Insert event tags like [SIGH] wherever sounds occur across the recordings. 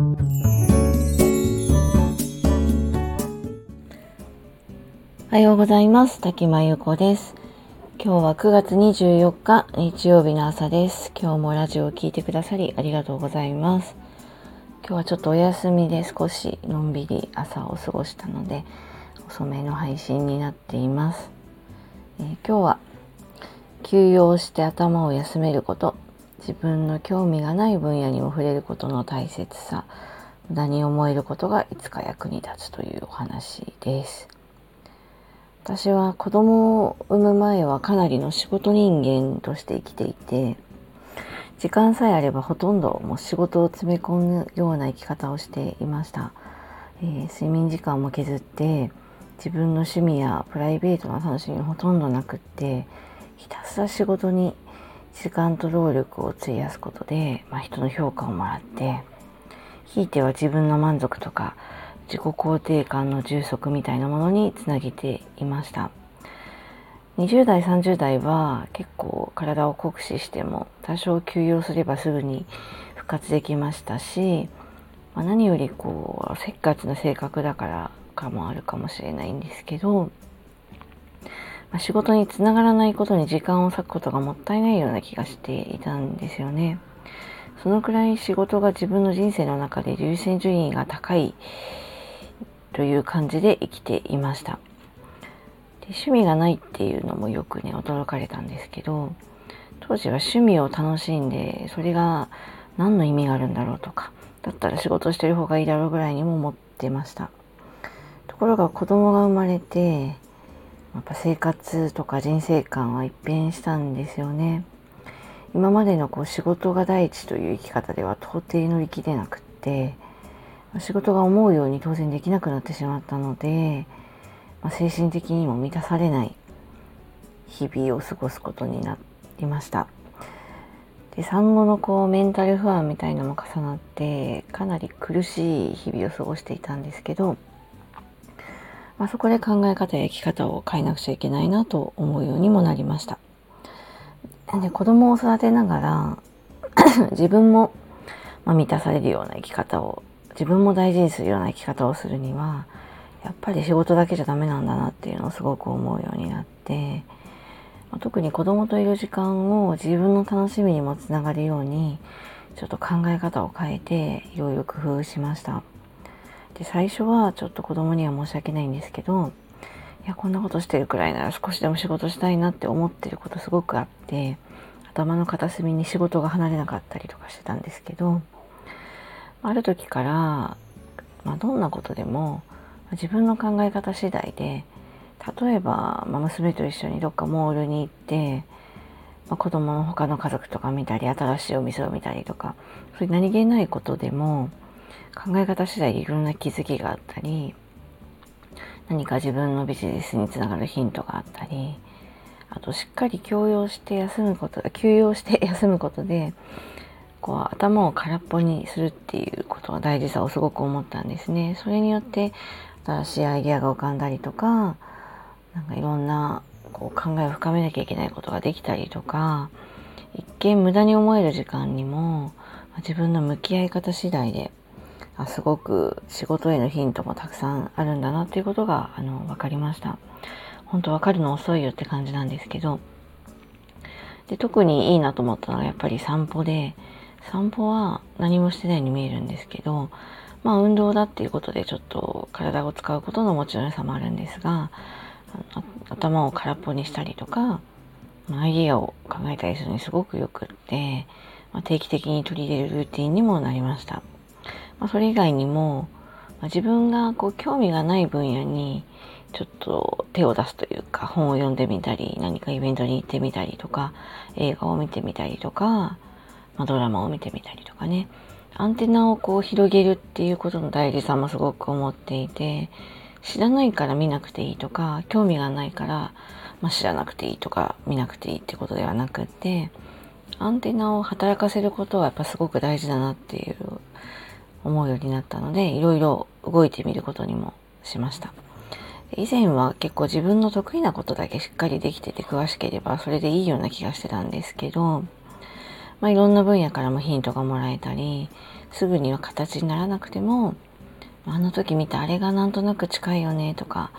おはようございます。滝真由子です。今日は9月24日日曜日の朝です。今日もラジオを聴いてくださりありがとうございます。今日はちょっとお休みで少しのんびり朝を過ごしたので遅めの配信になっています。えー、今日は休養して頭を休めること自分の興味がない分野にも触れることの大切さ無駄に思えることがいつか役に立つというお話です。私は子供を産む前はかなりの仕事人間として生きていて時間さえあればほとんどもう仕事を詰め込むような生き方をしていました、えー、睡眠時間も削って自分の趣味やプライベートな楽しみほとんどなくってひたすら仕事に時間と労力を費やすことで、まあ、人の評価をもらってひいては自分の満足とか自己肯定感の充足みたいなものにつなげていました。20代30代は結構体を酷使しても多少休養すればすぐに復活できましたし、まあ、何よりこうせっかちな性格だからかもあるかもしれないんですけど、まあ、仕事につながらないことに時間を割くことがもったいないような気がしていたんですよね。そのくらい仕事が自分の人生の中で優先順位が高いという感じで生きていました。で趣味がないっていうのもよくね驚かれたんですけど当時は趣味を楽しんでそれが何の意味があるんだろうとかだったら仕事してる方がいいだろうぐらいにも思ってましたところが子供が生まれてやっぱ生活とか人生観は一変したんですよね今までのこう仕事が第一という生き方では到底乗り切れなくって仕事が思うように当然できなくなってしまったので、まあ、精神的にも満たされない日々を過ごすことになりました。で産後のこうメンタル不安みたいのも重なってかなり苦しい日々を過ごしていたんですけど、まあ、そこで考え方や生き方を変えなくちゃいけないなと思うようにもなりました。で子供を育てながら [COUGHS] 自分も、ま満たされるような生き方を自分も大事にするような生き方をするにはやっぱり仕事だけじゃダメなんだなっていうのをすごく思うようになって特に子供といる時間を自分の楽しみにもつながるようにちょっと考え方を変えていろいろ工夫しましたで最初はちょっと子供には申し訳ないんですけどいやこんなことしてるくらいなら少しでも仕事したいなって思ってることすごくあって頭の片隅に仕事が離れなかったりとかしてたんですけどある時から、まあ、どんなことでも自分の考え方次第で例えば、まあ、娘と一緒にどっかモールに行って、まあ、子供の他の家族とか見たり新しいお店を見たりとかそういう何気ないことでも考え方次第でいろんな気づきがあったり何か自分のビジネスにつながるヒントがあったりあとしっかり休養して休むこと休養して休むことでこう頭を空っぽにするっていうことは大事さをすごく思ったんですね。それによって新しいアイデアが浮かんだりとか、なんかいろんなこう考えを深めなきゃいけないことができたりとか、一見無駄に思える時間にも自分の向き合い方次第で、あすごく仕事へのヒントもたくさんあるんだなっていうことがあの分かりました。本当分かるの遅いよって感じなんですけど、で特にいいなと思ったのはやっぱり散歩で、散歩は何もしてないように見えるんですけど、まあ運動だっていうことでちょっと体を使うことのもちろん良さもあるんですが、頭を空っぽにしたりとか、アイデアを考えたりするのにすごくよくって、まあ、定期的に取り入れるルーティンにもなりました。まあ、それ以外にも、まあ、自分がこう興味がない分野にちょっと手を出すというか本を読んでみたり何かイベントに行ってみたりとか映画を見てみたりとかまあ、ドラマを見てみたりとかね、アンテナをこう広げるっていうことの大事さもすごく思っていて、知らないから見なくていいとか、興味がないから、まあ、知らなくていいとか、見なくていいってことではなくって、アンテナを働かせることはやっぱすごく大事だなっていう思うようになったので、いろいろ動いてみることにもしました。以前は結構自分の得意なことだけしっかりできてて詳しければそれでいいような気がしてたんですけど、まあ、いろんな分野からもヒントがもらえたりすぐには形にならなくてもあの時見たあれがなんとなく近いよねとか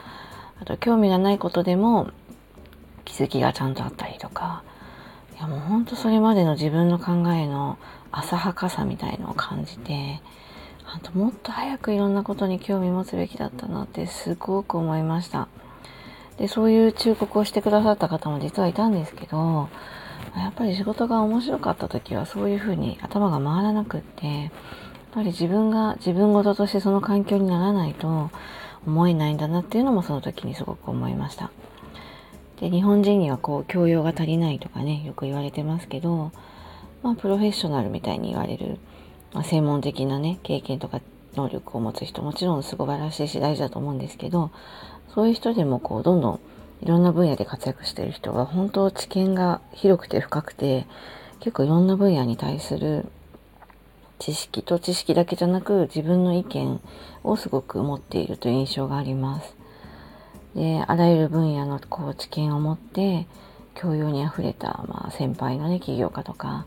あと興味がないことでも気づきがちゃんとあったりとかいやもうほんとそれまでの自分の考えの浅はかさみたいのを感じてあともっと早くいろんなことに興味持つべきだったなってすごく思いましたでそういう忠告をしてくださった方も実はいたんですけどやっぱり仕事が面白かった時はそういうふうに頭が回らなくってやっぱり自分が自分事としてその環境にならないと思えないんだなっていうのもその時にすごく思いました。で日本人にはこう教養が足りないとかねよく言われてますけど、まあ、プロフェッショナルみたいに言われる、まあ、専門的なね経験とか能力を持つ人もちろんすごらしいし大事だと思うんですけどそういう人でもこうどんどんいろんな分野で活躍してる人は本当知見が広くて深くて結構いろんな分野に対する知識と知識だけじゃなく自分の意見をすごく持っているという印象があります。であらゆる分野のこう知見を持って教養にあふれた、まあ、先輩のね起業家とか、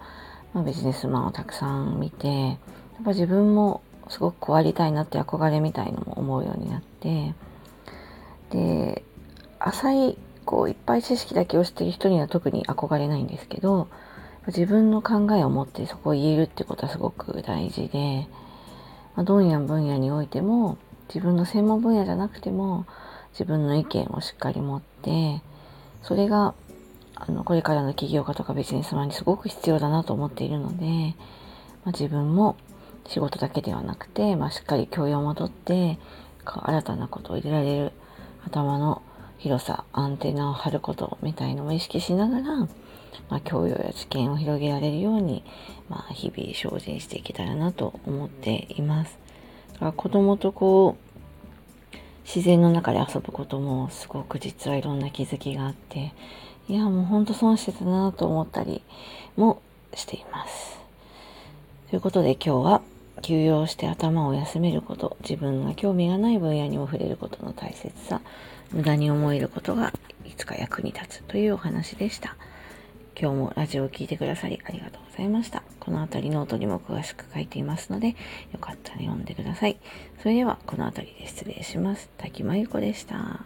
まあ、ビジネスマンをたくさん見てやっぱ自分もすごくこうありたいなって憧れみたいのも思うようになってで浅いこういっぱい知識だけを知ってる人には特に憧れないんですけど自分の考えを持ってそこを言えるってことはすごく大事で、まあ、どんや分野においても自分の専門分野じゃなくても自分の意見をしっかり持ってそれがあのこれからの起業家とかビジネスマンにすごく必要だなと思っているので、まあ、自分も仕事だけではなくて、まあ、しっかり教養を戻って新たなことを入れられる頭の広さアンテナを張ることみたいのを意識しながら、まあ、教養や知見を広げられるように、まあ、日々精進していけたらなと思っています。だから子供とこう自然の中で遊ぶこともすごく実はいろんな気づきがあっていやもうほんと損してたなと思ったりもしています。ということで今日は休養して頭を休めること、自分が興味がない分野にも触れることの大切さ、無駄に思えることがいつか役に立つというお話でした。今日もラジオを聴いてくださりありがとうございました。この辺りノートにも詳しく書いていますので、よかったら読んでください。それではこの辺りで失礼します。滝真由子でした。